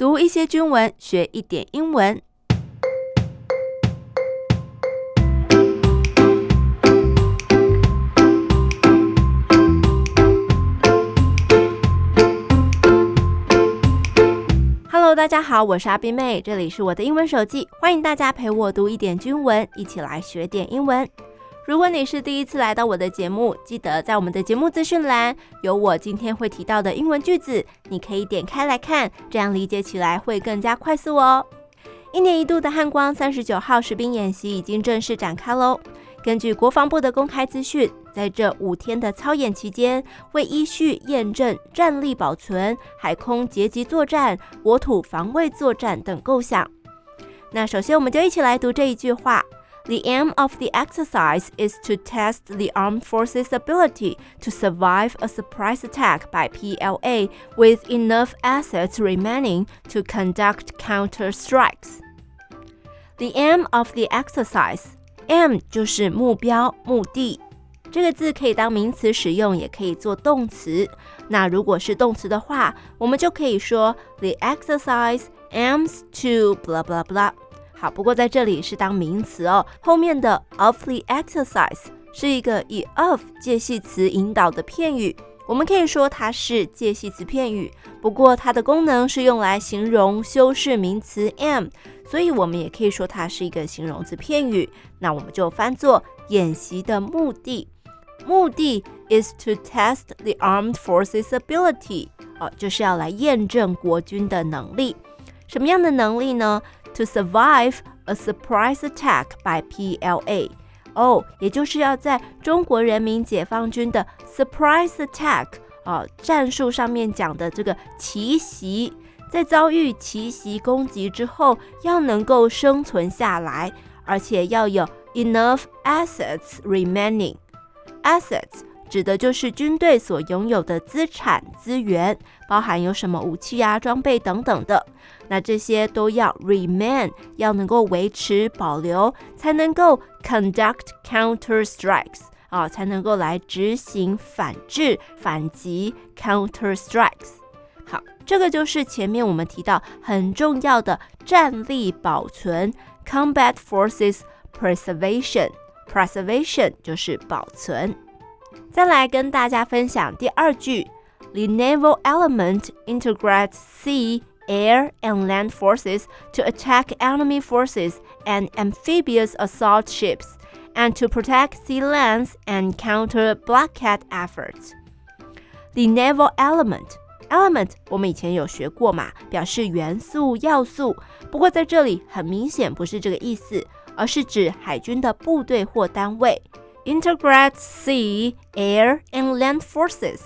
读一些军文，学一点英文。Hello，大家好，我是阿宾妹，这里是我的英文手记，欢迎大家陪我读一点军文，一起来学点英文。如果你是第一次来到我的节目，记得在我们的节目资讯栏有我今天会提到的英文句子，你可以点开来看，这样理解起来会更加快速哦。一年一度的汉光三十九号实兵演习已经正式展开喽。根据国防部的公开资讯，在这五天的操演期间，会依序验证战力保存、海空截击作战、国土防卫作战等构想。那首先，我们就一起来读这一句话。The aim of the exercise is to test the armed forces' ability to survive a surprise attack by PLA with enough assets remaining to conduct counter-strikes. The aim of the exercise, aim 就是目标、目的。这个字可以当名词使用，也可以做动词。那如果是动词的话，我们就可以说 The exercise aims to blah blah blah。 好，不过在这里是当名词哦。后面的 of the exercise 是一个以 of 介系词引导的片语，我们可以说它是介系词片语。不过它的功能是用来形容修饰名词 am，所以我们也可以说它是一个形容词片语。那我们就翻作演习的目的，目的 is to test the armed forces ability，哦，就是要来验证国军的能力。什么样的能力呢 ？To survive a surprise attack by PLA，哦，oh，也就是要在中国人民解放军的 surprise attack 啊，战术上面讲的这个奇袭，在遭遇奇袭攻击之后，要能够生存下来，而且要有 enough assets remaining assets。 指的就是军队所拥有的资产资源，包含有什么武器啊、装备等等的。那这些都要 remain，要能够维持保留，才能够 conduct counter strikes 啊，才能够来执行反制、反击 counter strikes。好，这个就是前面我们提到很重要的战力保存 combat forces preservation，preservation 就是保存。再来跟大家分享第二句：The naval element integrates sea, air, and land forces to attack enemy forces and amphibious assault ships, and to protect sea lands and counter blockade efforts. The naval element, element 我们以前有学过嘛，表示元素、要素。不过在这里很明显不是这个意思，而是指海军的部队或单位。 Integrate sea, air, and land forces，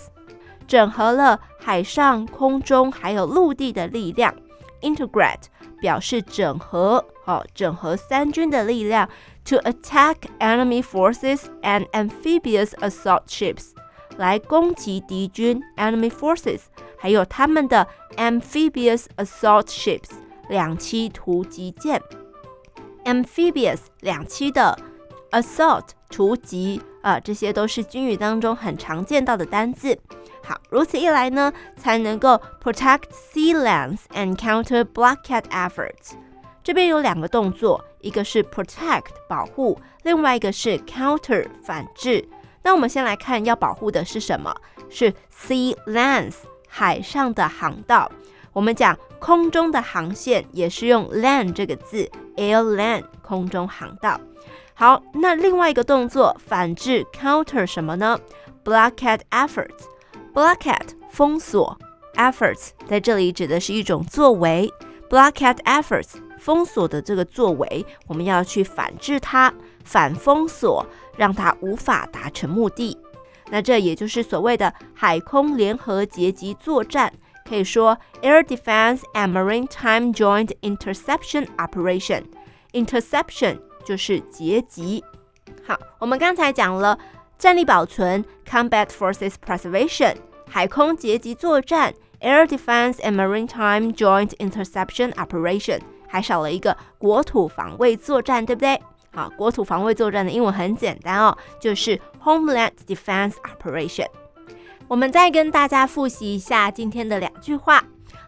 整合了海上、空中还有陆地的力量。Integrate 表示整合，哦，整合三军的力量。To attack enemy forces and amphibious assault ships，来攻击敌军 enemy forces，还有他们的 amphibious assault ships 两栖突击舰。Amphibious 两栖的。 Assault 突击啊，这些都是军语当中很常见到的单字。好，如此一来呢，才能够 protect sea lands and counter blockade efforts。这边有两个动作，一个是 protect 保护，另外一个是 counter 反制。那我们先来看要保护的是什么？是 sea lands 海上的航道。我们讲空中的航线也是用 land 这个字，air land 空中航道。好，那另外一个动作反制 counter 什么呢？blockade efforts，blockade 封锁，efforts 在这里指的是一种作为，blockade efforts 封锁的这个作为，我们要去反制它，反封锁，让它无法达成目的。那这也就是所谓的海空联合截击作战，可以说 air defense and maritime joint interception operation，interception。就是截击。好，我们刚才讲了战力保存 （combat forces preservation）、海空截击作战 （air defense and maritime joint interception operation），还少了一个国土防卫作战，对不对？好，国土防卫作战的英文很简单哦，就是 homeland defense operation。 我们再跟大家复习一下今天的两句话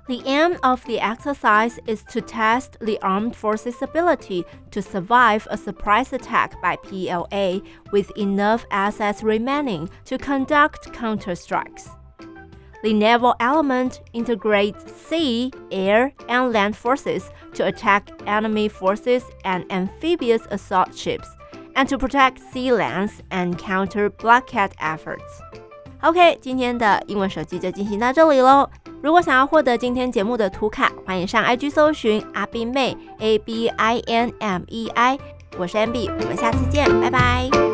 The aim of the exercise is to test the armed forces' ability to survive a surprise attack by PLA with enough assets remaining to conduct counterstrikes. The naval element integrates sea, air, and land forces to attack enemy forces and amphibious assault ships, and to protect sea lands and counter blockade efforts. OK，今天的英文手机就进行到这里喽。如果想要获得今天节目的图卡，欢迎上 IG 搜寻阿斌妹 A B I N M E I，我是 MB，我们下次见，拜拜。